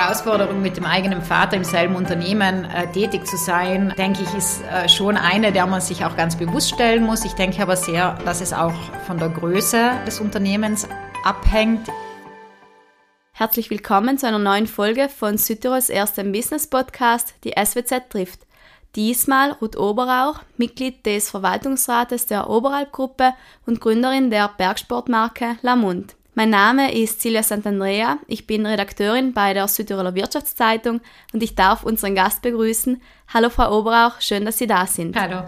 Herausforderung, mit dem eigenen Vater im selben Unternehmen äh, tätig zu sein, denke ich, ist äh, schon eine, der man sich auch ganz bewusst stellen muss. Ich denke aber sehr, dass es auch von der Größe des Unternehmens abhängt. Herzlich willkommen zu einer neuen Folge von Südtirols erstem Business Podcast, die SWZ trifft. Diesmal Ruth Oberauch, Mitglied des Verwaltungsrates der Oberalp-Gruppe und Gründerin der Bergsportmarke Lamund. Mein Name ist Silvia Santandrea, ich bin Redakteurin bei der Südtiroler Wirtschaftszeitung und ich darf unseren Gast begrüßen. Hallo Frau Oberauch, schön, dass Sie da sind. Hallo.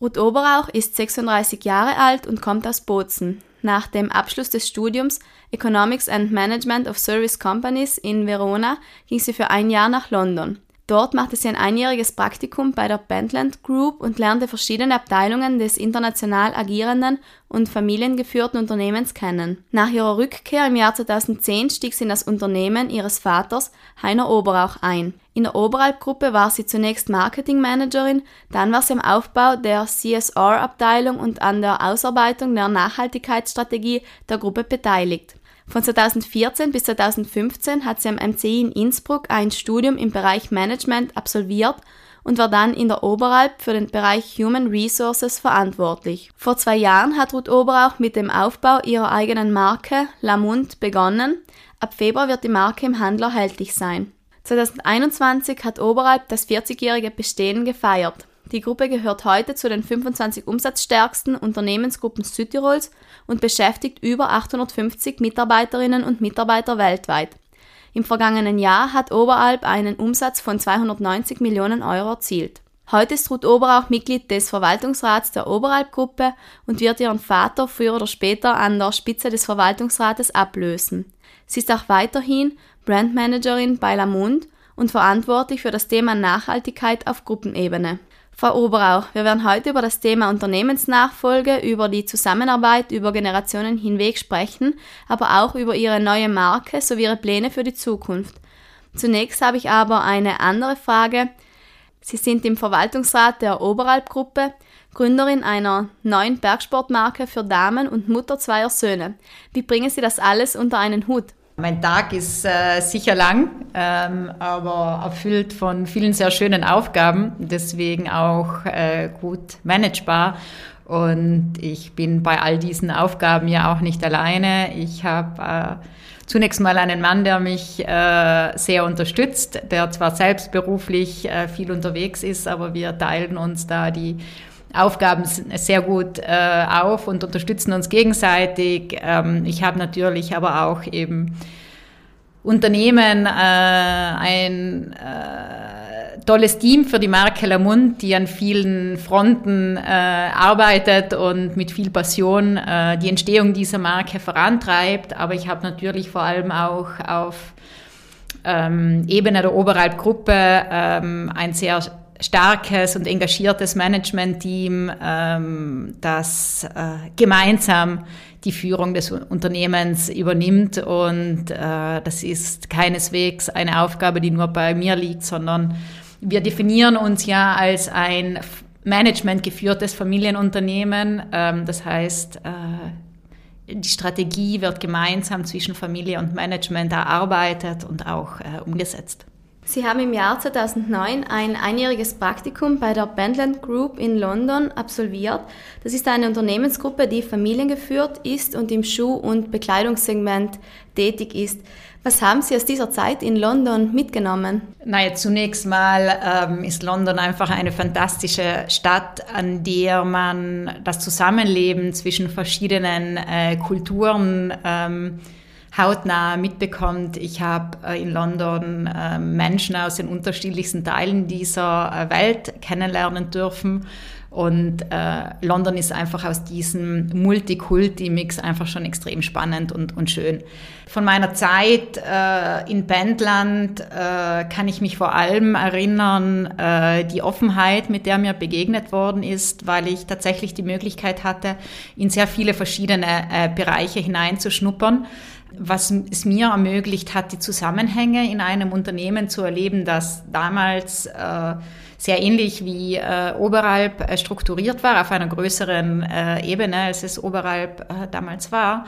Ruth Oberauch ist 36 Jahre alt und kommt aus Bozen. Nach dem Abschluss des Studiums Economics and Management of Service Companies in Verona ging sie für ein Jahr nach London. Dort machte sie ein einjähriges Praktikum bei der Bandland Group und lernte verschiedene Abteilungen des international agierenden und familiengeführten Unternehmens kennen. Nach ihrer Rückkehr im Jahr 2010 stieg sie in das Unternehmen ihres Vaters, Heiner Oberauch, ein. In der Oberalp-Gruppe war sie zunächst Marketingmanagerin, dann war sie am Aufbau der CSR-Abteilung und an der Ausarbeitung der Nachhaltigkeitsstrategie der Gruppe beteiligt. Von 2014 bis 2015 hat sie am MCI in Innsbruck ein Studium im Bereich Management absolviert und war dann in der Oberalp für den Bereich Human Resources verantwortlich. Vor zwei Jahren hat Ruth Oberauch mit dem Aufbau ihrer eigenen Marke Lamund begonnen. Ab Februar wird die Marke im Handel erhältlich sein. 2021 hat Oberalp das 40-jährige Bestehen gefeiert. Die Gruppe gehört heute zu den 25 umsatzstärksten Unternehmensgruppen Südtirols und beschäftigt über 850 Mitarbeiterinnen und Mitarbeiter weltweit. Im vergangenen Jahr hat Oberalp einen Umsatz von 290 Millionen Euro erzielt. Heute ist Ruth Oberauch Mitglied des Verwaltungsrats der Oberalp-Gruppe und wird ihren Vater früher oder später an der Spitze des Verwaltungsrates ablösen. Sie ist auch weiterhin Brandmanagerin bei Lamund und verantwortlich für das Thema Nachhaltigkeit auf Gruppenebene. Frau Oberauch, wir werden heute über das Thema Unternehmensnachfolge, über die Zusammenarbeit über Generationen hinweg sprechen, aber auch über Ihre neue Marke sowie Ihre Pläne für die Zukunft. Zunächst habe ich aber eine andere Frage. Sie sind im Verwaltungsrat der Oberalp-Gruppe, Gründerin einer neuen Bergsportmarke für Damen und Mutter zweier Söhne. Wie bringen Sie das alles unter einen Hut? Mein Tag ist äh, sicher lang, ähm, aber erfüllt von vielen sehr schönen Aufgaben, deswegen auch äh, gut managebar. Und ich bin bei all diesen Aufgaben ja auch nicht alleine. Ich habe äh, zunächst mal einen Mann, der mich äh, sehr unterstützt, der zwar selbst beruflich äh, viel unterwegs ist, aber wir teilen uns da die Aufgaben sehr gut äh, auf und unterstützen uns gegenseitig. Ähm, ich habe natürlich aber auch eben Unternehmen, äh, ein äh, tolles Team für die Marke Lamund, die an vielen Fronten äh, arbeitet und mit viel Passion äh, die Entstehung dieser Marke vorantreibt. Aber ich habe natürlich vor allem auch auf ähm, Ebene der Oberalp-Gruppe ähm, ein sehr starkes und engagiertes Management-Team, ähm, das äh, gemeinsam die Führung des Unternehmens übernimmt. Und äh, das ist keineswegs eine Aufgabe, die nur bei mir liegt, sondern wir definieren uns ja als ein managementgeführtes Familienunternehmen. Ähm, das heißt, äh, die Strategie wird gemeinsam zwischen Familie und Management erarbeitet und auch äh, umgesetzt. Sie haben im Jahr 2009 ein einjähriges Praktikum bei der Bandland Group in London absolviert. Das ist eine Unternehmensgruppe, die familiengeführt ist und im Schuh- und Bekleidungssegment tätig ist. Was haben Sie aus dieser Zeit in London mitgenommen? Naja, zunächst mal ähm, ist London einfach eine fantastische Stadt, an der man das Zusammenleben zwischen verschiedenen äh, Kulturen ähm, hautnah mitbekommt. Ich habe äh, in London äh, Menschen aus den unterschiedlichsten Teilen dieser äh, Welt kennenlernen dürfen. Und äh, London ist einfach aus diesem Multikulti-Mix einfach schon extrem spannend und, und schön. Von meiner Zeit in Bandland äh, kann ich mich vor allem erinnern, die Offenheit, mit der mir begegnet worden ist, weil ich tatsächlich die Möglichkeit hatte, in sehr viele verschiedene Bereiche hineinzuschnuppern was es mir ermöglicht hat, die Zusammenhänge in einem Unternehmen zu erleben, das damals äh, sehr ähnlich wie äh, Oberalp äh, strukturiert war, auf einer größeren äh, Ebene, als es Oberalp äh, damals war.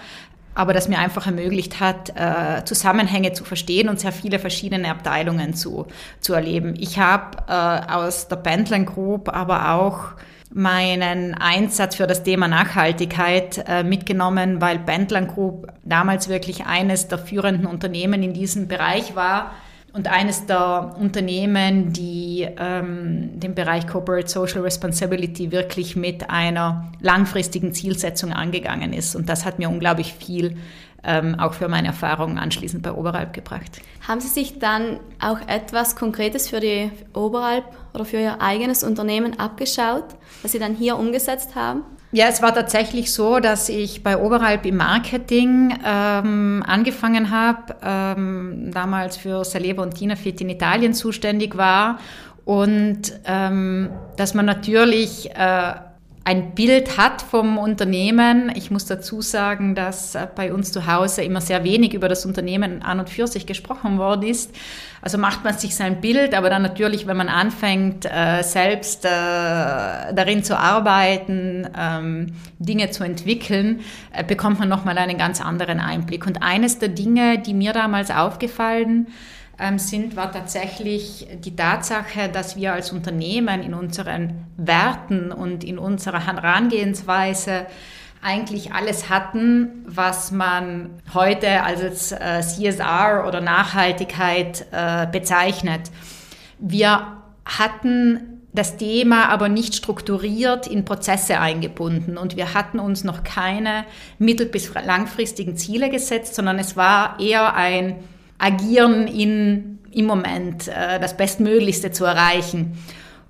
aber das mir einfach ermöglicht hat, äh, Zusammenhänge zu verstehen und sehr viele verschiedene Abteilungen zu, zu erleben. Ich habe äh, aus der Bentlen Group aber auch meinen Einsatz für das Thema Nachhaltigkeit äh, mitgenommen, weil Bentlen Group damals wirklich eines der führenden Unternehmen in diesem Bereich war und eines der Unternehmen, die ähm, den Bereich Corporate Social Responsibility wirklich mit einer langfristigen Zielsetzung angegangen ist. Und das hat mir unglaublich viel ähm, auch für meine Erfahrungen anschließend bei Oberalp gebracht. Haben Sie sich dann auch etwas Konkretes für die Oberalp oder für Ihr eigenes Unternehmen abgeschaut, was Sie dann hier umgesetzt haben? Ja, es war tatsächlich so, dass ich bei Oberalp im Marketing ähm, angefangen habe, ähm, damals für Saleva und Tinafit in Italien zuständig war und ähm, dass man natürlich äh, ein Bild hat vom Unternehmen. Ich muss dazu sagen, dass äh, bei uns zu Hause immer sehr wenig über das Unternehmen an und für sich gesprochen worden ist. Also macht man sich sein Bild, aber dann natürlich, wenn man anfängt, äh, selbst äh, darin zu arbeiten, ähm, Dinge zu entwickeln, bekommt man nochmal einen ganz anderen Einblick. Und eines der Dinge, die mir damals aufgefallen ähm, sind, war tatsächlich die Tatsache, dass wir als Unternehmen in unseren Werten und in unserer Herangehensweise eigentlich alles hatten, was man heute als äh, CSR oder Nachhaltigkeit äh, bezeichnet. Wir hatten das Thema aber nicht strukturiert in Prozesse eingebunden und wir hatten uns noch keine mittel- bis langfristigen Ziele gesetzt, sondern es war eher ein agieren in, im Moment, äh, das Bestmöglichste zu erreichen.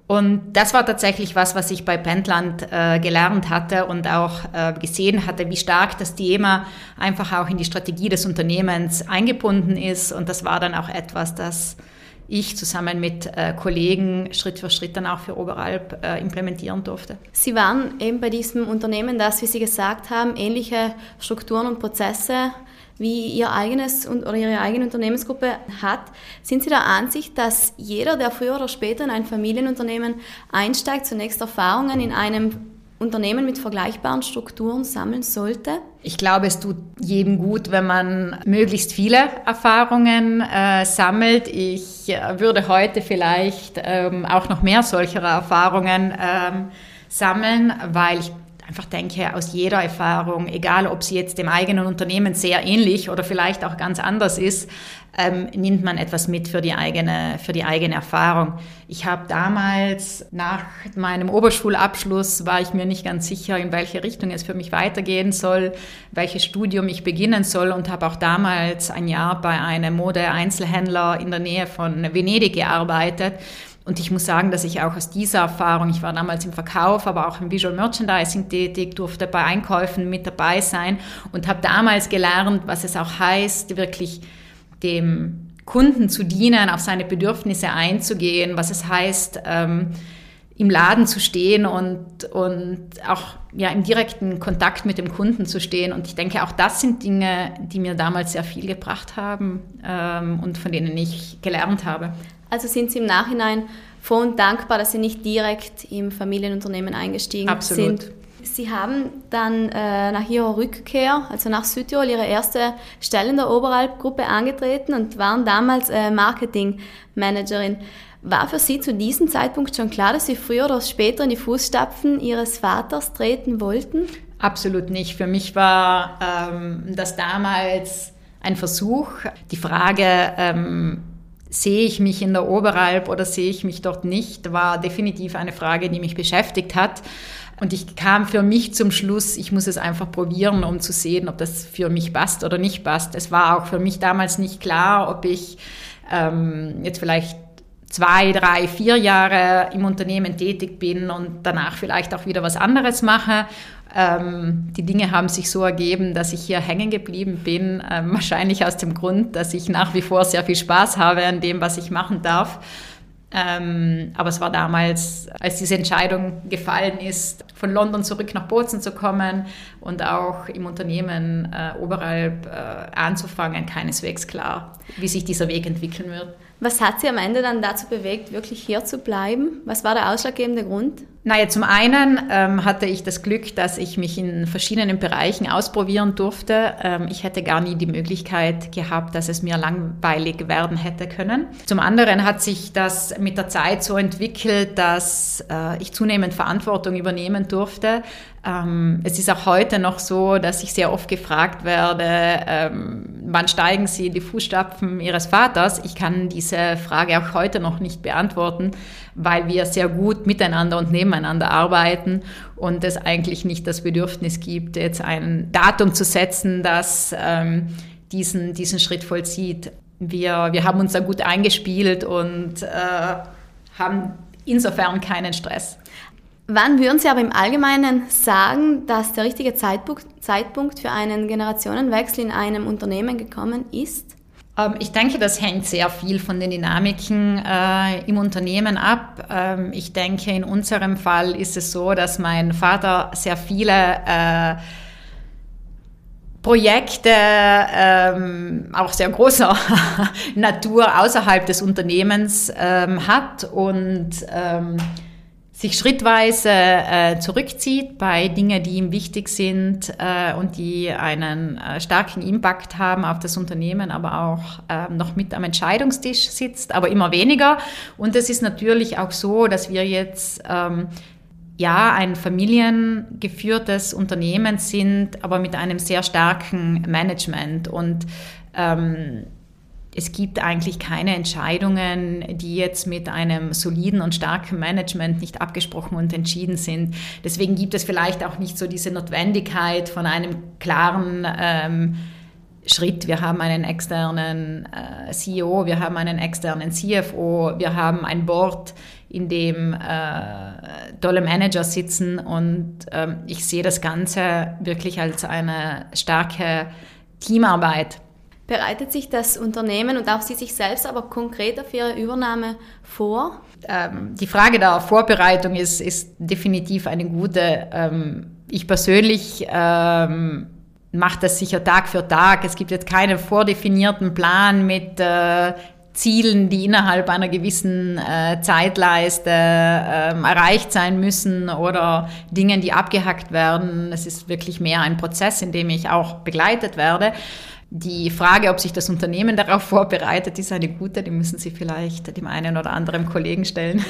Und das war tatsächlich was, was ich bei Pentland äh, gelernt hatte und auch äh, gesehen hatte, wie stark das Thema einfach auch in die Strategie des Unternehmens eingebunden ist. Und das war dann auch etwas, das ich zusammen mit äh, Kollegen Schritt für Schritt dann auch für Oberalp äh, implementieren durfte. Sie waren eben bei diesem Unternehmen, das, wie Sie gesagt haben, ähnliche Strukturen und Prozesse wie ihr eigenes oder ihre eigene Unternehmensgruppe hat, sind Sie der Ansicht, dass jeder, der früher oder später in ein Familienunternehmen einsteigt, zunächst Erfahrungen in einem Unternehmen mit vergleichbaren Strukturen sammeln sollte? Ich glaube, es tut jedem gut, wenn man möglichst viele Erfahrungen äh, sammelt. Ich äh, würde heute vielleicht ähm, auch noch mehr solcher Erfahrungen ähm, sammeln, weil ich einfach denke, aus jeder Erfahrung, egal ob sie jetzt dem eigenen Unternehmen sehr ähnlich oder vielleicht auch ganz anders ist, ähm, nimmt man etwas mit für die eigene, für die eigene Erfahrung. Ich habe damals nach meinem Oberschulabschluss war ich mir nicht ganz sicher, in welche Richtung es für mich weitergehen soll, welches Studium ich beginnen soll und habe auch damals ein Jahr bei einem Mode-Einzelhändler in der Nähe von Venedig gearbeitet und ich muss sagen, dass ich auch aus dieser Erfahrung, ich war damals im Verkauf, aber auch im Visual Merchandising tätig, durfte bei Einkäufen mit dabei sein und habe damals gelernt, was es auch heißt, wirklich dem Kunden zu dienen, auf seine Bedürfnisse einzugehen, was es heißt, ähm, im Laden zu stehen und, und auch ja, im direkten Kontakt mit dem Kunden zu stehen. Und ich denke, auch das sind Dinge, die mir damals sehr viel gebracht haben ähm, und von denen ich gelernt habe. Also sind Sie im Nachhinein froh und dankbar, dass Sie nicht direkt im Familienunternehmen eingestiegen Absolut. sind. Sie haben dann äh, nach Ihrer Rückkehr, also nach Südtirol, Ihre erste Stelle in der Oberalp-Gruppe angetreten und waren damals äh, Marketingmanagerin. War für Sie zu diesem Zeitpunkt schon klar, dass Sie früher oder später in die Fußstapfen Ihres Vaters treten wollten? Absolut nicht. Für mich war ähm, das damals ein Versuch. Die Frage, ähm, sehe ich mich in der Oberalp oder sehe ich mich dort nicht, war definitiv eine Frage, die mich beschäftigt hat. Und ich kam für mich zum Schluss, ich muss es einfach probieren, um zu sehen, ob das für mich passt oder nicht passt. Es war auch für mich damals nicht klar, ob ich ähm, jetzt vielleicht zwei, drei, vier Jahre im Unternehmen tätig bin und danach vielleicht auch wieder was anderes mache ähm, die Dinge haben sich so ergeben, dass ich hier hängen geblieben bin. Ähm, wahrscheinlich aus dem Grund, dass ich nach wie vor sehr viel Spaß habe an dem, was ich machen darf. Ähm, aber es war damals, als diese Entscheidung gefallen ist, von London zurück nach Bozen zu kommen und auch im Unternehmen äh, oberhalb äh, anzufangen, keineswegs klar, wie sich dieser Weg entwickeln wird. Was hat Sie am Ende dann dazu bewegt, wirklich hier zu bleiben? Was war der ausschlaggebende Grund? Naja, zum einen ähm, hatte ich das Glück, dass ich mich in verschiedenen Bereichen ausprobieren durfte. Ähm, ich hätte gar nie die Möglichkeit gehabt, dass es mir langweilig werden hätte können. Zum anderen hat sich das mit der Zeit so entwickelt, dass äh, ich zunehmend Verantwortung übernehmen durfte. Ähm, es ist auch heute noch so, dass ich sehr oft gefragt werde, ähm, wann steigen Sie in die Fußstapfen Ihres Vaters? Ich kann diese Frage auch heute noch nicht beantworten, weil wir sehr gut miteinander und nebeneinander arbeiten und es eigentlich nicht das Bedürfnis gibt, jetzt ein Datum zu setzen, das ähm, diesen, diesen Schritt vollzieht. Wir, wir haben uns da gut eingespielt und äh, haben insofern keinen Stress. Wann würden Sie aber im Allgemeinen sagen, dass der richtige Zeitpunkt, Zeitpunkt für einen Generationenwechsel in einem Unternehmen gekommen ist? Ähm, ich denke, das hängt sehr viel von den Dynamiken äh, im Unternehmen ab. Ähm, ich denke, in unserem Fall ist es so, dass mein Vater sehr viele äh, Projekte ähm, auch sehr großer Natur außerhalb des Unternehmens ähm, hat und ähm, sich schrittweise äh, zurückzieht bei Dingen, die ihm wichtig sind äh, und die einen äh, starken Impact haben auf das Unternehmen, aber auch äh, noch mit am Entscheidungstisch sitzt, aber immer weniger. Und es ist natürlich auch so, dass wir jetzt ähm, ja ein familiengeführtes Unternehmen sind, aber mit einem sehr starken Management und ähm, es gibt eigentlich keine Entscheidungen, die jetzt mit einem soliden und starken Management nicht abgesprochen und entschieden sind. Deswegen gibt es vielleicht auch nicht so diese Notwendigkeit von einem klaren ähm, Schritt. Wir haben einen externen äh, CEO, wir haben einen externen CFO, wir haben ein Board, in dem äh, tolle Manager sitzen und ähm, ich sehe das Ganze wirklich als eine starke Teamarbeit. Bereitet sich das Unternehmen und auch Sie sich selbst aber konkreter für Ihre Übernahme vor? Ähm, die Frage der Vorbereitung ist, ist definitiv eine gute. Ähm, ich persönlich ähm, mache das sicher Tag für Tag. Es gibt jetzt keinen vordefinierten Plan mit äh, Zielen, die innerhalb einer gewissen äh, Zeitleiste äh, erreicht sein müssen oder Dingen, die abgehackt werden. Es ist wirklich mehr ein Prozess, in dem ich auch begleitet werde. Die Frage, ob sich das Unternehmen darauf vorbereitet, ist eine gute. Die müssen Sie vielleicht dem einen oder anderen Kollegen stellen.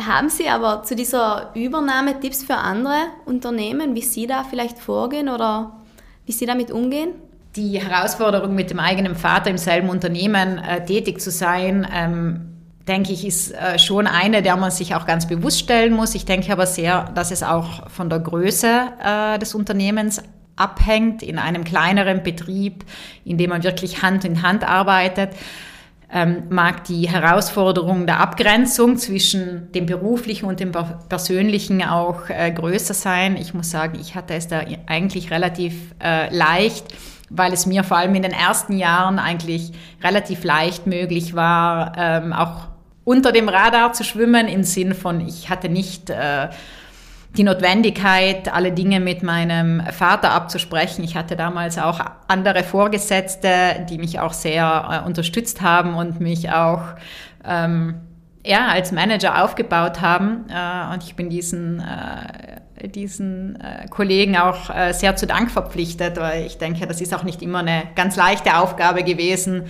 Haben Sie aber zu dieser Übernahme Tipps für andere Unternehmen, wie Sie da vielleicht vorgehen oder wie Sie damit umgehen? Die Herausforderung, mit dem eigenen Vater im selben Unternehmen äh, tätig zu sein, ähm, denke ich, ist äh, schon eine, der man sich auch ganz bewusst stellen muss. Ich denke aber sehr, dass es auch von der Größe äh, des Unternehmens abhängt, in einem kleineren Betrieb, in dem man wirklich Hand in Hand arbeitet, ähm, mag die Herausforderung der Abgrenzung zwischen dem beruflichen und dem persönlichen auch äh, größer sein. Ich muss sagen, ich hatte es da eigentlich relativ äh, leicht, weil es mir vor allem in den ersten Jahren eigentlich relativ leicht möglich war, ähm, auch unter dem Radar zu schwimmen im Sinn von, ich hatte nicht äh, die Notwendigkeit, alle Dinge mit meinem Vater abzusprechen. Ich hatte damals auch andere Vorgesetzte, die mich auch sehr äh, unterstützt haben und mich auch ähm, ja, als Manager aufgebaut haben. Äh, und ich bin diesen, äh, diesen äh, Kollegen auch äh, sehr zu Dank verpflichtet, weil ich denke, das ist auch nicht immer eine ganz leichte Aufgabe gewesen,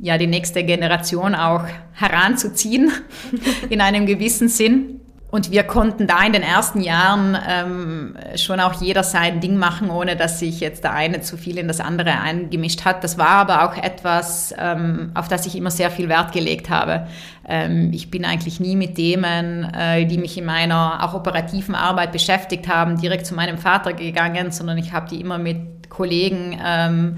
ja, die nächste Generation auch heranzuziehen in einem gewissen Sinn. Und wir konnten da in den ersten Jahren ähm, schon auch jeder sein Ding machen, ohne dass sich jetzt der eine zu viel in das andere eingemischt hat. Das war aber auch etwas, ähm, auf das ich immer sehr viel Wert gelegt habe. Ähm, ich bin eigentlich nie mit Themen, äh, die mich in meiner auch operativen Arbeit beschäftigt haben, direkt zu meinem Vater gegangen, sondern ich habe die immer mit Kollegen ähm,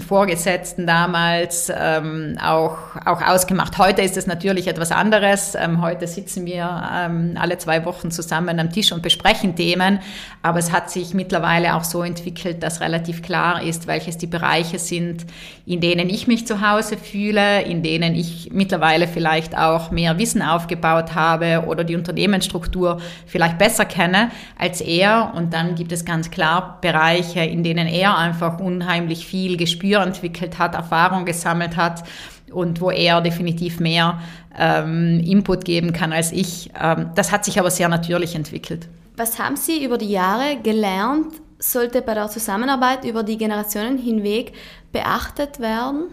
Vorgesetzten damals ähm, auch, auch ausgemacht. Heute ist es natürlich etwas anderes. Ähm, heute sitzen wir ähm, alle zwei Wochen zusammen am Tisch und besprechen Themen. Aber es hat sich mittlerweile auch so entwickelt, dass relativ klar ist, welches die Bereiche sind, in denen ich mich zu Hause fühle, in denen ich mittlerweile vielleicht auch mehr Wissen aufgebaut habe oder die Unternehmensstruktur vielleicht besser kenne als er. Und dann gibt es ganz klar Bereiche, in denen er einfach unheimlich viel Gespür entwickelt hat, Erfahrung gesammelt hat und wo er definitiv mehr ähm, Input geben kann als ich. Ähm, das hat sich aber sehr natürlich entwickelt. Was haben Sie über die Jahre gelernt, sollte bei der Zusammenarbeit über die Generationen hinweg beachtet werden?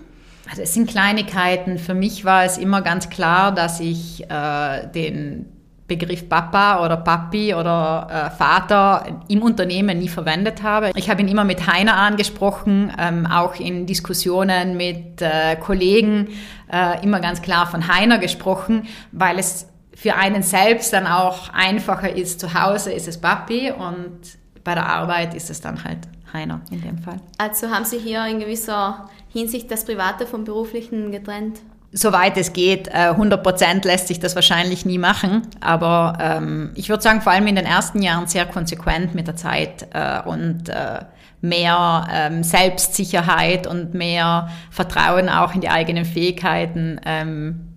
Also es sind Kleinigkeiten. Für mich war es immer ganz klar, dass ich äh, den Begriff Papa oder Papi oder äh, Vater im Unternehmen nie verwendet habe. Ich habe ihn immer mit Heiner angesprochen, ähm, auch in Diskussionen mit äh, Kollegen äh, immer ganz klar von Heiner gesprochen, weil es für einen selbst dann auch einfacher ist. Zu Hause ist es Papi und bei der Arbeit ist es dann halt Heiner in dem Fall. Also haben Sie hier in gewisser Hinsicht das Private vom Beruflichen getrennt? Soweit es geht, 100 äh, Prozent lässt sich das wahrscheinlich nie machen. Aber ähm, ich würde sagen, vor allem in den ersten Jahren sehr konsequent mit der Zeit äh, und äh, mehr ähm, Selbstsicherheit und mehr Vertrauen auch in die eigenen Fähigkeiten ähm,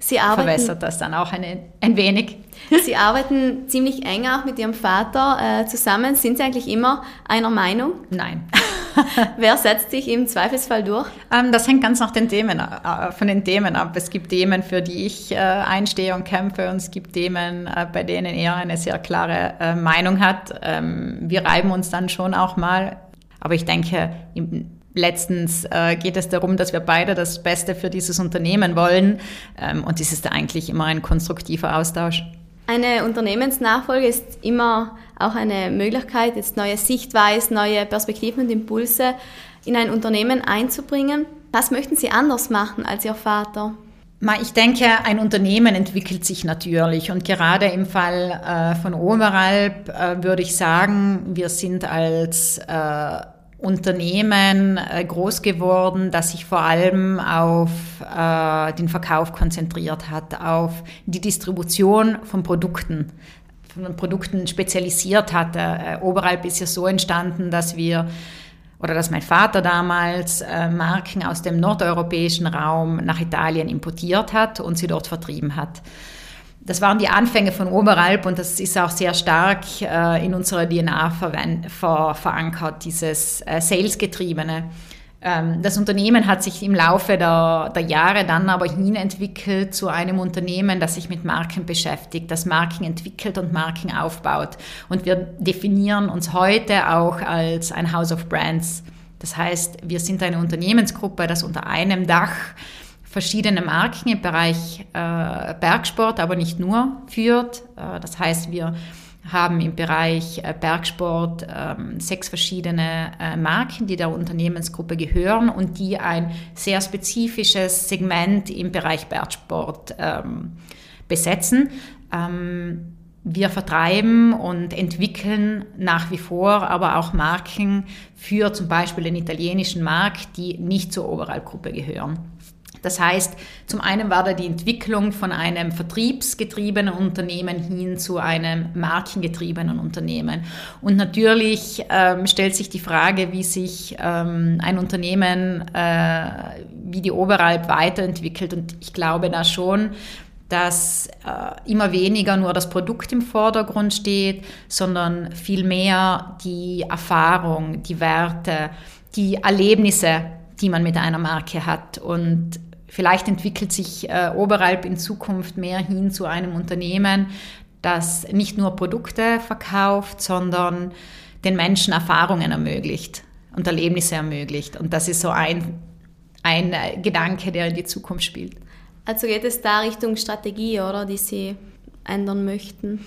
Sie arbeiten, verwässert das dann auch eine, ein wenig. Sie arbeiten ziemlich eng auch mit Ihrem Vater äh, zusammen. Sind Sie eigentlich immer einer Meinung? Nein. Wer setzt sich im Zweifelsfall durch? Ähm, das hängt ganz nach den Themen, äh, von den Themen ab. Es gibt Themen, für die ich äh, einstehe und kämpfe und es gibt Themen, äh, bei denen er eine sehr klare äh, Meinung hat. Ähm, wir reiben uns dann schon auch mal. Aber ich denke, im, letztens äh, geht es darum, dass wir beide das Beste für dieses Unternehmen wollen. Ähm, und es ist eigentlich immer ein konstruktiver Austausch. Eine Unternehmensnachfolge ist immer auch eine Möglichkeit, jetzt neue Sichtweisen, neue Perspektiven und Impulse in ein Unternehmen einzubringen. Was möchten Sie anders machen als Ihr Vater? Ich denke, ein Unternehmen entwickelt sich natürlich und gerade im Fall äh, von Oberalp äh, würde ich sagen, wir sind als äh, Unternehmen äh, groß geworden, das sich vor allem auf äh, den Verkauf konzentriert hat, auf die Distribution von Produkten, von Produkten spezialisiert hatte. Äh, Oberalp ist ja so entstanden, dass wir oder dass mein Vater damals äh, Marken aus dem nordeuropäischen Raum nach Italien importiert hat und sie dort vertrieben hat das waren die Anfänge von Oberalp und das ist auch sehr stark äh, in unserer DNA ver verankert, dieses äh, Sales-getriebene. Ähm, das Unternehmen hat sich im Laufe der, der Jahre dann aber hinentwickelt zu einem Unternehmen, das sich mit Marken beschäftigt, das Marken entwickelt und Marken aufbaut. Und wir definieren uns heute auch als ein House of Brands. Das heißt, wir sind eine Unternehmensgruppe, das unter einem Dach verschiedene Marken im Bereich äh, Bergsport, aber nicht nur führt. Äh, das heißt, wir haben im Bereich äh, Bergsport ähm, sechs verschiedene äh, Marken, die der Unternehmensgruppe gehören und die ein sehr spezifisches Segment im Bereich Bergsport ähm, besetzen. Ähm, wir vertreiben und entwickeln nach wie vor aber auch Marken für zum Beispiel den italienischen Markt, die nicht zur Oberalp-Gruppe gehören. Das heißt, zum einen war da die Entwicklung von einem vertriebsgetriebenen Unternehmen hin zu einem markengetriebenen Unternehmen. Und natürlich ähm, stellt sich die Frage, wie sich ähm, ein Unternehmen äh, wie die Oberalp weiterentwickelt. Und ich glaube da schon, dass äh, immer weniger nur das Produkt im Vordergrund steht, sondern vielmehr die Erfahrung, die Werte, die Erlebnisse, die man mit einer Marke hat. Und Vielleicht entwickelt sich äh, Oberalp in Zukunft mehr hin zu einem Unternehmen, das nicht nur Produkte verkauft, sondern den Menschen Erfahrungen ermöglicht und Erlebnisse ermöglicht. Und das ist so ein, ein äh, Gedanke, der in die Zukunft spielt. Also geht es da Richtung Strategie, oder, die Sie ändern möchten?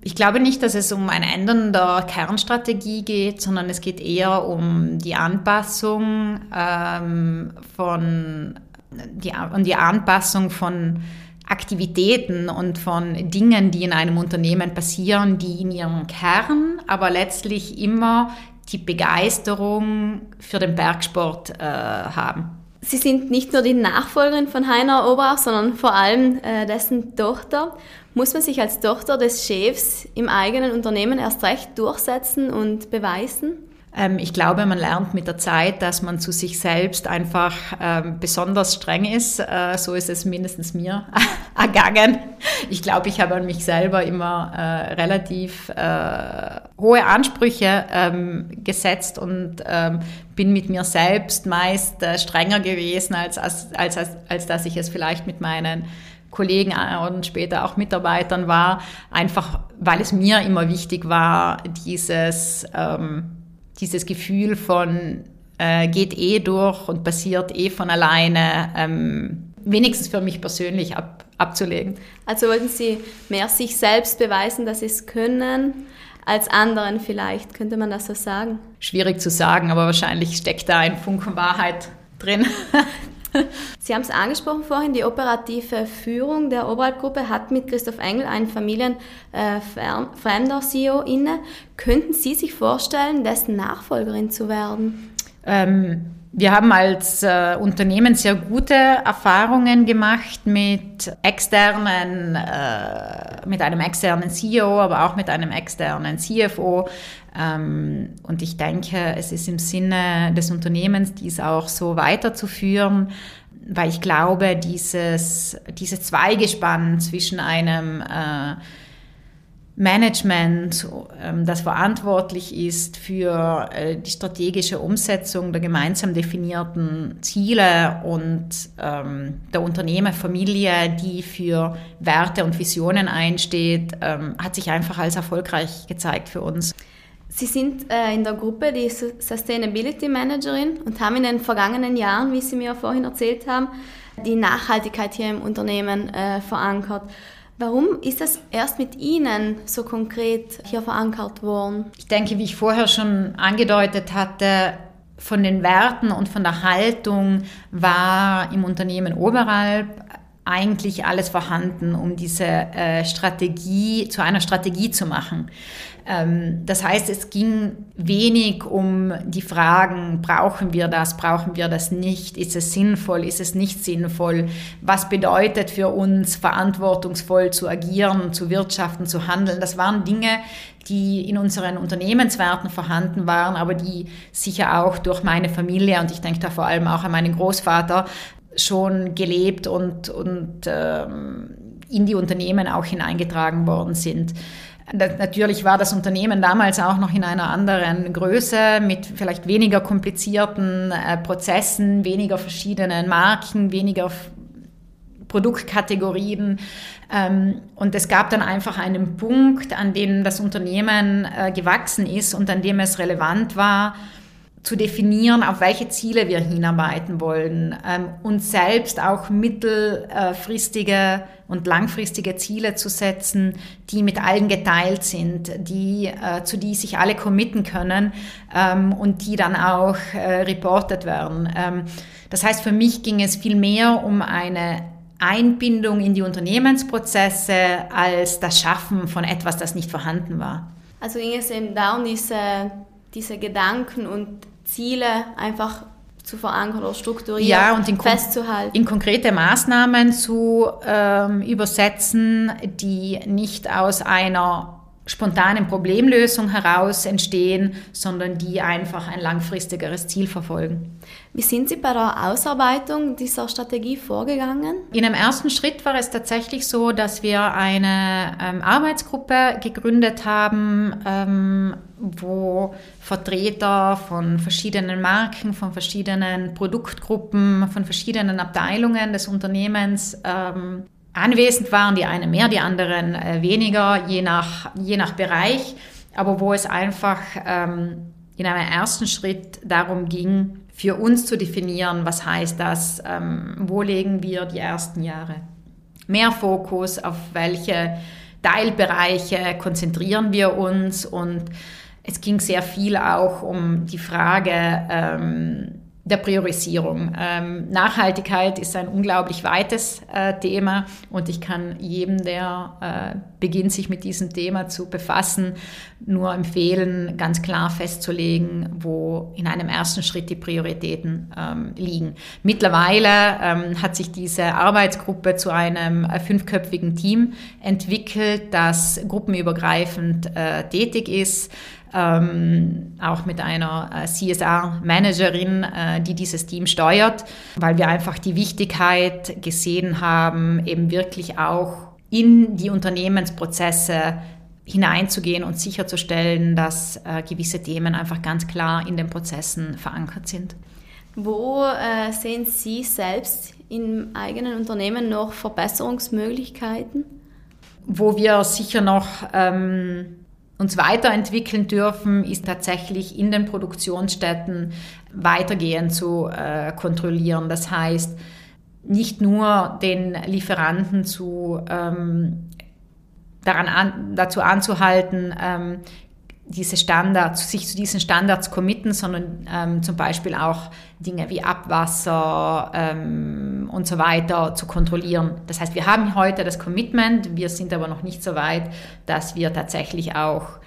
Ich glaube nicht, dass es um ein Ändern der Kernstrategie geht, sondern es geht eher um die Anpassung ähm, von die, und die Anpassung von Aktivitäten und von Dingen, die in einem Unternehmen passieren, die in ihrem Kern aber letztlich immer die Begeisterung für den Bergsport äh, haben. Sie sind nicht nur die Nachfolgerin von Heiner Oberach, sondern vor allem äh, dessen Tochter. Muss man sich als Tochter des Chefs im eigenen Unternehmen erst recht durchsetzen und beweisen? Ähm, ich glaube, man lernt mit der Zeit, dass man zu sich selbst einfach ähm, besonders streng ist. Äh, so ist es mindestens mir ergangen. Ich glaube, ich habe an mich selber immer äh, relativ äh, hohe Ansprüche ähm, gesetzt und bin mit mir selbst meist strenger gewesen, als, als, als, als, dass ich es vielleicht mit meinen Kollegen und später auch Mitarbeitern war, einfach weil es mir immer wichtig war, dieses dieses Gefühl von äh, geht eh durch und passiert eh von alleine, ähm, wenigstens für mich persönlich ab, abzulegen. Also wollten Sie mehr sich selbst beweisen, dass Sie es können, als anderen vielleicht, könnte man das so sagen? Schwierig zu sagen, aber wahrscheinlich steckt da ein Funken Wahrheit drin. Sie haben es angesprochen vorhin, die operative Führung der Oberhalbgruppe hat mit Christoph Engel einen familienfremder CEO inne. Könnten Sie sich vorstellen, dessen Nachfolgerin zu werden? Ähm, wir haben als äh, Unternehmen sehr gute Erfahrungen gemacht mit externen, äh, mit einem externen CEO, aber auch mit einem externen CFO. Ähm, und ich denke, es ist im Sinne des Unternehmens, dies auch so weiterzuführen, weil ich glaube, dieses, dieses Zweigespann zwischen einem äh, Management, ähm, das verantwortlich ist für äh, die strategische Umsetzung der gemeinsam definierten Ziele und ähm, der Unternehmerfamilie, die für Werte und Visionen einsteht, ähm, hat sich einfach als erfolgreich gezeigt für uns. Sie sind äh, in der Gruppe die Sustainability Managerin und haben in den vergangenen Jahren, wie Sie mir vorhin erzählt haben, die Nachhaltigkeit hier im Unternehmen äh, verankert. Warum ist das erst mit Ihnen so konkret hier verankert worden? Ich denke, wie ich vorher schon angedeutet hatte, von den Werten und von der Haltung war im Unternehmen Oberalp eigentlich alles vorhanden, um diese äh, Strategie zu einer Strategie zu machen. Ähm, das heißt, es ging wenig um die Fragen, brauchen wir das, brauchen wir das nicht, ist es sinnvoll, ist es nicht sinnvoll, was bedeutet für uns, verantwortungsvoll zu agieren, zu wirtschaften, zu handeln. Das waren Dinge, die in unseren Unternehmenswerten vorhanden waren, aber die sicher auch durch meine Familie und ich denke da vor allem auch an meinen Großvater schon gelebt und, und ähm, in die Unternehmen auch hineingetragen worden sind. Natürlich war das Unternehmen damals auch noch in einer anderen Größe mit vielleicht weniger komplizierten äh, Prozessen, weniger verschiedenen Marken, weniger Produktkategorien. Ähm, und es gab dann einfach einen Punkt, an dem das Unternehmen äh, gewachsen ist und an dem es relevant war, zu definieren, auf welche Ziele wir hinarbeiten wollen ähm, und selbst auch mittelfristige und langfristige Ziele zu setzen, die mit allen geteilt sind, die, äh, zu die sich alle committen können ähm, und die dann auch äh, reportet werden. Ähm, das heißt, für mich ging es viel mehr um eine Einbindung in die Unternehmensprozesse als das Schaffen von etwas, das nicht vorhanden war. Also ging es eben darum, diese, diese Gedanken und Ziele einfach zu verankern oder strukturieren, ja, und in festzuhalten. In konkrete Maßnahmen zu ähm, übersetzen, die nicht aus einer spontanen Problemlösung heraus entstehen, sondern die einfach ein langfristigeres Ziel verfolgen. Wie sind Sie bei der Ausarbeitung dieser Strategie vorgegangen? In einem ersten Schritt war es tatsächlich so, dass wir eine ähm, Arbeitsgruppe gegründet haben, ähm, wo Vertreter von verschiedenen Marken, von verschiedenen Produktgruppen, von verschiedenen Abteilungen des Unternehmens ähm, anwesend waren, die einen mehr, die anderen äh, weniger, je nach, je nach Bereich, aber wo es einfach ähm, in einem ersten Schritt darum ging, für uns zu definieren, was heißt das, ähm, wo legen wir die ersten Jahre. Mehr Fokus, auf welche Teilbereiche konzentrieren wir uns und es ging sehr viel auch um die Frage, ähm, der Priorisierung. Ähm, Nachhaltigkeit ist ein unglaublich weites äh, Thema und ich kann jedem, der äh, beginnt, sich mit diesem Thema zu befassen, nur empfehlen, ganz klar festzulegen, wo in einem ersten Schritt die Prioritäten ähm, liegen. Mittlerweile ähm, hat sich diese Arbeitsgruppe zu einem äh, fünfköpfigen Team entwickelt, das gruppenübergreifend äh, tätig ist ähm, auch mit einer äh, CSR-Managerin, äh, die dieses Team steuert, weil wir einfach die Wichtigkeit gesehen haben, eben wirklich auch in die Unternehmensprozesse hineinzugehen und sicherzustellen, dass äh, gewisse Themen einfach ganz klar in den Prozessen verankert sind. Wo äh, sehen Sie selbst im eigenen Unternehmen noch Verbesserungsmöglichkeiten? Wo wir sicher noch ähm, uns weiterentwickeln dürfen, ist tatsächlich in den Produktionsstätten weitergehend zu äh, kontrollieren. Das heißt, nicht nur den Lieferanten zu, ähm, daran an, dazu anzuhalten, ähm, diese Standards, sich zu diesen Standards committen, sondern ähm, zum Beispiel auch Dinge wie Abwasser ähm, und so weiter zu kontrollieren. Das heißt, wir haben heute das Commitment, wir sind aber noch nicht so weit, dass wir tatsächlich auch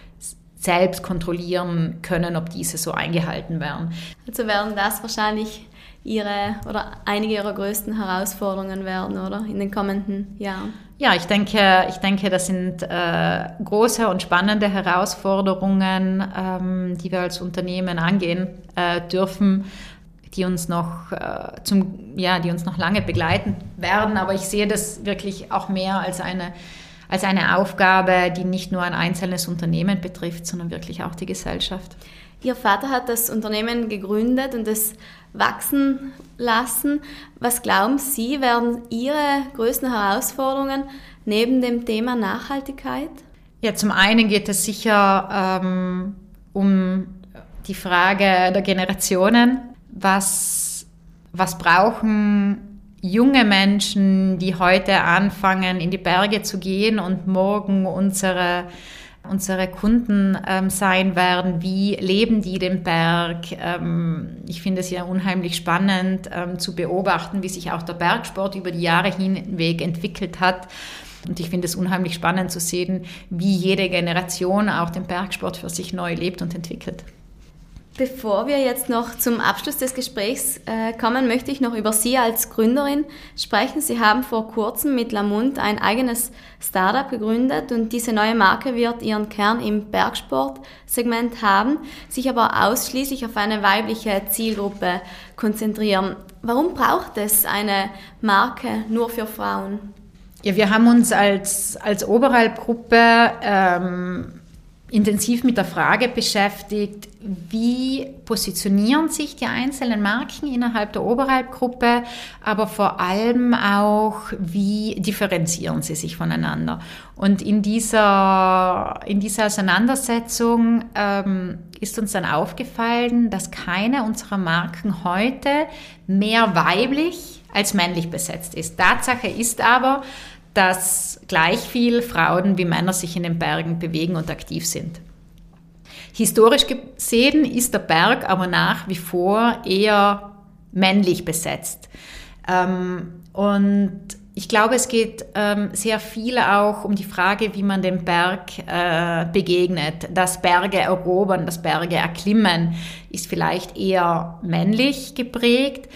selbst kontrollieren können, ob diese so eingehalten werden. Also werden das wahrscheinlich Ihre oder einige Ihrer größten Herausforderungen werden, oder in den kommenden Jahren? Ja, ich denke, ich denke, das sind äh, große und spannende Herausforderungen, ähm, die wir als Unternehmen angehen äh, dürfen, die uns noch äh, zum, ja, die uns noch lange begleiten werden. Aber ich sehe das wirklich auch mehr als eine als eine Aufgabe, die nicht nur ein einzelnes Unternehmen betrifft, sondern wirklich auch die Gesellschaft. Ihr Vater hat das Unternehmen gegründet und es wachsen lassen. Was glauben Sie, werden Ihre größten Herausforderungen neben dem Thema Nachhaltigkeit? Ja, zum einen geht es sicher ähm, um die Frage der Generationen. Was, was brauchen junge Menschen, die heute anfangen, in die Berge zu gehen und morgen unsere unsere Kunden ähm, sein werden, wie leben die den Berg. Ähm, ich finde es ja unheimlich spannend ähm, zu beobachten, wie sich auch der Bergsport über die Jahre hinweg entwickelt hat. Und ich finde es unheimlich spannend zu sehen, wie jede Generation auch den Bergsport für sich neu lebt und entwickelt. Bevor wir jetzt noch zum Abschluss des Gesprächs äh, kommen, möchte ich noch über Sie als Gründerin sprechen. Sie haben vor kurzem mit Lamont ein eigenes Startup gegründet und diese neue Marke wird ihren Kern im Bergsportsegment haben, sich aber ausschließlich auf eine weibliche Zielgruppe konzentrieren. Warum braucht es eine Marke nur für Frauen? Ja, wir haben uns als, als Oberhalbgruppe ähm, intensiv mit der Frage beschäftigt, wie positionieren sich die einzelnen Marken innerhalb der Oberhalbgruppe, aber vor allem auch, wie differenzieren sie sich voneinander. Und in dieser, in dieser Auseinandersetzung ähm, ist uns dann aufgefallen, dass keine unserer Marken heute mehr weiblich als männlich besetzt ist. Tatsache ist aber, dass gleich viel Frauen wie Männer sich in den Bergen bewegen und aktiv sind. Historisch gesehen ist der Berg aber nach wie vor eher männlich besetzt. Ähm, und ich glaube, es geht ähm, sehr viel auch um die Frage, wie man dem Berg äh, begegnet. Das Berge erobern, das Berge erklimmen ist vielleicht eher männlich geprägt.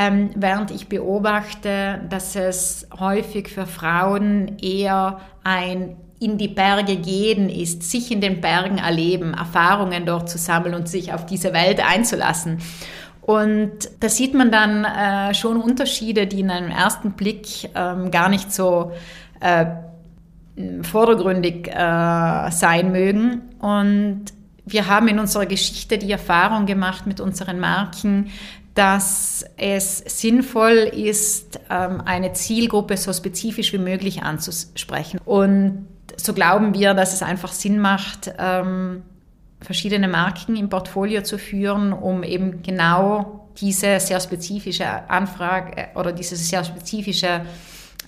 Ähm, während ich beobachte, dass es häufig für Frauen eher ein in die Berge gehen ist, sich in den Bergen erleben, Erfahrungen dort zu sammeln und sich auf diese Welt einzulassen. Und da sieht man dann äh, schon Unterschiede, die in einem ersten Blick ähm, gar nicht so äh, vordergründig äh, sein mögen. Und wir haben in unserer Geschichte die Erfahrung gemacht mit unseren Marken, dass es sinnvoll ist, ähm, eine Zielgruppe so spezifisch wie möglich anzusprechen. Und so glauben wir, dass es einfach Sinn macht, ähm, verschiedene Marken im Portfolio zu führen, um eben genau diese sehr spezifische Anfrage oder diese sehr spezifische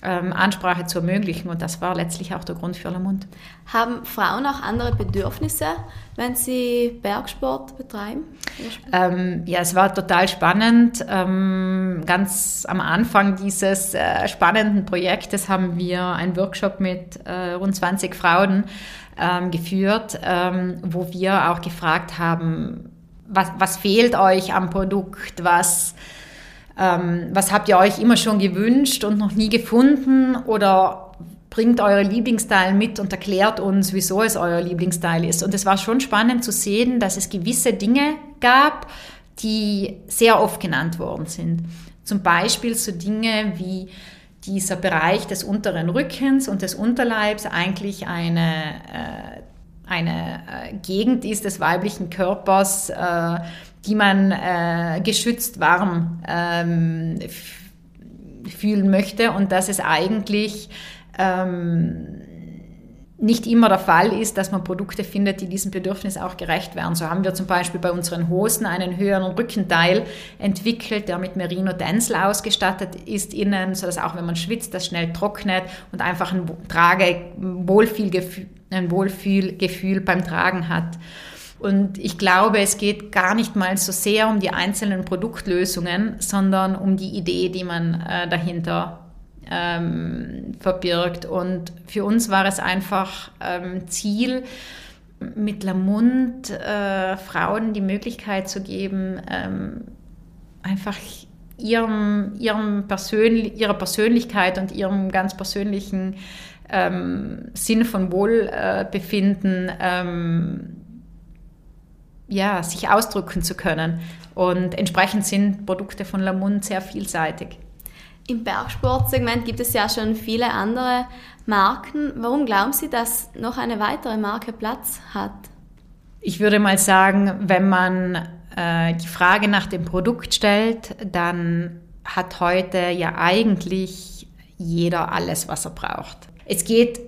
ähm, Ansprache zu ermöglichen. Und das war letztlich auch der Grund für Lamont. Haben Frauen auch andere Bedürfnisse, wenn sie Bergsport betreiben? Ähm, ja, es war total spannend. Ähm, ganz am Anfang dieses äh, spannenden Projektes haben wir einen Workshop mit äh, rund 20 Frauen ähm, geführt, ähm, wo wir auch gefragt haben, was, was fehlt euch am Produkt, was ähm, was habt ihr euch immer schon gewünscht und noch nie gefunden? Oder bringt euer Lieblingsteil mit und erklärt uns, wieso es euer Lieblingsteil ist. Und es war schon spannend zu sehen, dass es gewisse Dinge gab, die sehr oft genannt worden sind. Zum Beispiel so Dinge wie dieser Bereich des unteren Rückens und des Unterleibs eigentlich eine, äh, eine äh, Gegend ist des weiblichen Körpers, äh, die man äh, geschützt warm ähm, fühlen möchte und dass es eigentlich ähm, nicht immer der Fall ist, dass man Produkte findet, die diesem Bedürfnis auch gerecht werden. So haben wir zum Beispiel bei unseren Hosen einen höheren Rückenteil entwickelt, der mit Merino Denzel ausgestattet ist innen, sodass auch wenn man schwitzt, das schnell trocknet und einfach ein Trage Wohlfühlgefühl, ein Wohlfühlgefühl beim Tragen hat. Und ich glaube, es geht gar nicht mal so sehr um die einzelnen Produktlösungen, sondern um die Idee, die man äh, dahinter ähm, verbirgt. Und für uns war es einfach ähm, Ziel, mit Lamund äh, Frauen die Möglichkeit zu geben, ähm, einfach ihrem, ihrem Persön ihrer Persönlichkeit und ihrem ganz persönlichen ähm, Sinn von Wohlbefinden ähm, ja, sich ausdrücken zu können. Und entsprechend sind Produkte von Lamund sehr vielseitig. Im Bergsportsegment gibt es ja schon viele andere Marken. Warum glauben Sie, dass noch eine weitere Marke Platz hat? Ich würde mal sagen, wenn man äh, die Frage nach dem Produkt stellt, dann hat heute ja eigentlich jeder alles, was er braucht. Es geht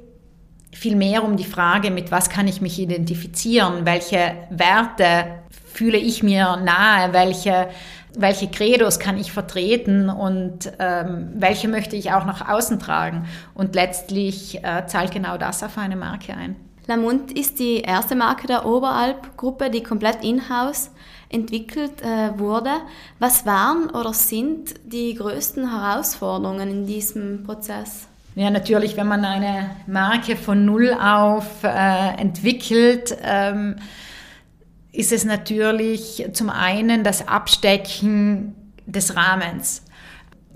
vielmehr um die Frage, mit was kann ich mich identifizieren, welche Werte fühle ich mir nahe, welche, welche Credos kann ich vertreten und ähm, welche möchte ich auch nach außen tragen. Und letztlich äh, zahlt genau das auf eine Marke ein. Lamont ist die erste Marke der Oberalp-Gruppe, die komplett in-house entwickelt äh, wurde. Was waren oder sind die größten Herausforderungen in diesem Prozess? Ja, natürlich, wenn man eine Marke von Null auf äh, entwickelt, ähm, ist es natürlich zum einen das Abstecken des Rahmens.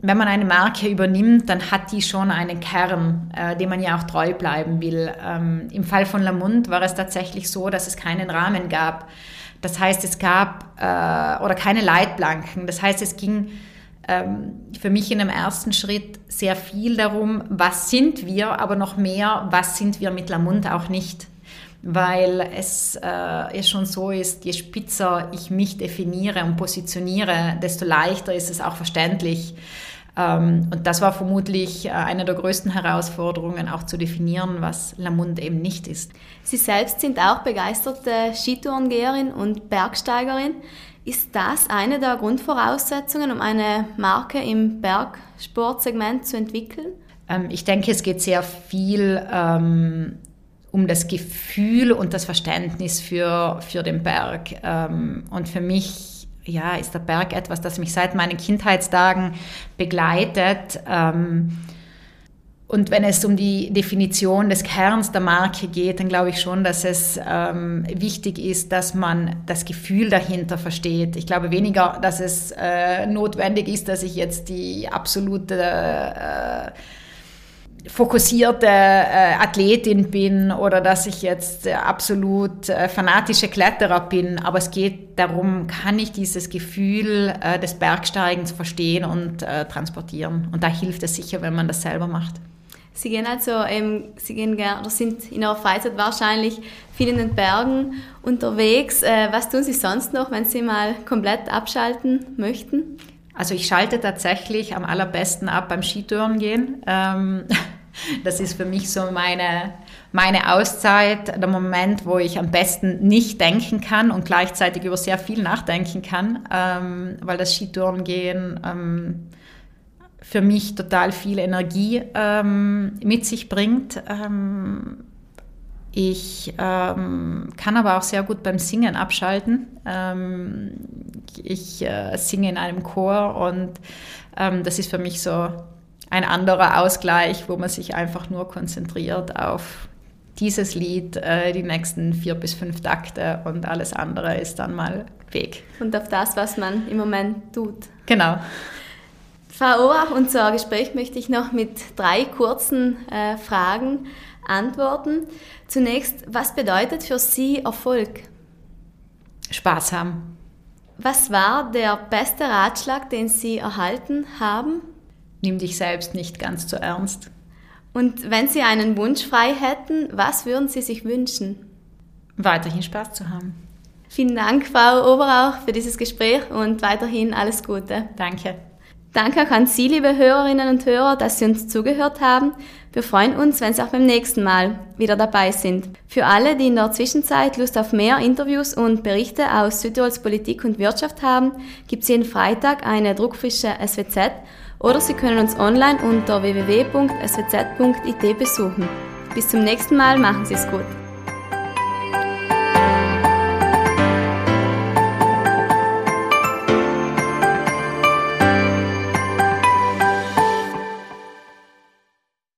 Wenn man eine Marke übernimmt, dann hat die schon einen Kern, äh, dem man ja auch treu bleiben will. Ähm, Im Fall von Lamont war es tatsächlich so, dass es keinen Rahmen gab. Das heißt, es gab äh, oder keine Leitplanken. Das heißt, es ging für mich in einem ersten Schritt sehr viel darum, was sind wir, aber noch mehr, was sind wir mit Lamont auch nicht. Weil es äh, schon so ist, je spitzer ich mich definiere und positioniere, desto leichter ist es auch verständlich. Ähm, und das war vermutlich äh, eine der größten Herausforderungen, auch zu definieren, was Lamont eben nicht ist. Sie selbst sind auch begeisterte Skitourengeherin und Bergsteigerin. Ist das eine der Grundvoraussetzungen, um eine Marke im Bergsportsegment zu entwickeln? Ähm, ich denke, es geht sehr viel ähm, um das Gefühl und das Verständnis für, für den Berg. Ähm, und für mich ja, ist der Berg etwas, das mich seit meinen Kindheitstagen begleitet. Ähm, und wenn es um die Definition des Kerns der Marke geht, dann glaube ich schon, dass es ähm, wichtig ist, dass man das Gefühl dahinter versteht. Ich glaube weniger, dass es äh, notwendig ist, dass ich jetzt die absolute äh, fokussierte äh, Athletin bin oder dass ich jetzt absolut äh, fanatische Kletterer bin, aber es geht darum, kann ich dieses Gefühl äh, des Bergsteigens verstehen und äh, transportieren. Und da hilft es sicher, wenn man das selber macht. Sie gehen also, ähm, Sie gehen gern, oder sind in Ihrer Freizeit wahrscheinlich viel in den Bergen unterwegs. Äh, was tun Sie sonst noch, wenn Sie mal komplett abschalten möchten? Also ich schalte tatsächlich am allerbesten ab beim Skitouren gehen. Ähm, das ist für mich so meine, meine Auszeit, der Moment, wo ich am besten nicht denken kann und gleichzeitig über sehr viel nachdenken kann, ähm, weil das Skitouren gehen ähm, für mich total viel Energie ähm, mit sich bringt. Ähm, ich ähm, kann aber auch sehr gut beim Singen abschalten. Ähm, ich äh, singe in einem Chor und ähm, das ist für mich so ein anderer Ausgleich, wo man sich einfach nur konzentriert auf dieses Lied, äh, die nächsten vier bis fünf Takte und alles andere ist dann mal weg. Und auf das, was man im Moment tut. Genau. Frau Ohrach, unser Gespräch möchte ich noch mit drei kurzen äh, Fragen antworten. Zunächst, was bedeutet für Sie Erfolg? Spaß haben. Was war der beste Ratschlag, den Sie erhalten haben? Nimm dich selbst nicht ganz zu ernst. Und wenn Sie einen Wunsch frei hätten, was würden Sie sich wünschen? Weiterhin Spaß zu haben. Vielen Dank, Frau Oberauch, für dieses Gespräch und weiterhin alles Gute. Danke. Danke auch an Sie, liebe Hörerinnen und Hörer, dass Sie uns zugehört haben. Wir freuen uns, wenn Sie auch beim nächsten Mal wieder dabei sind. Für alle, die in der Zwischenzeit Lust auf mehr Interviews und Berichte aus Südtirols Politik und Wirtschaft haben, gibt es jeden Freitag eine druckfrische SWZ oder Sie können uns online unter www.swz.it besuchen. Bis zum nächsten Mal, machen Sie es gut.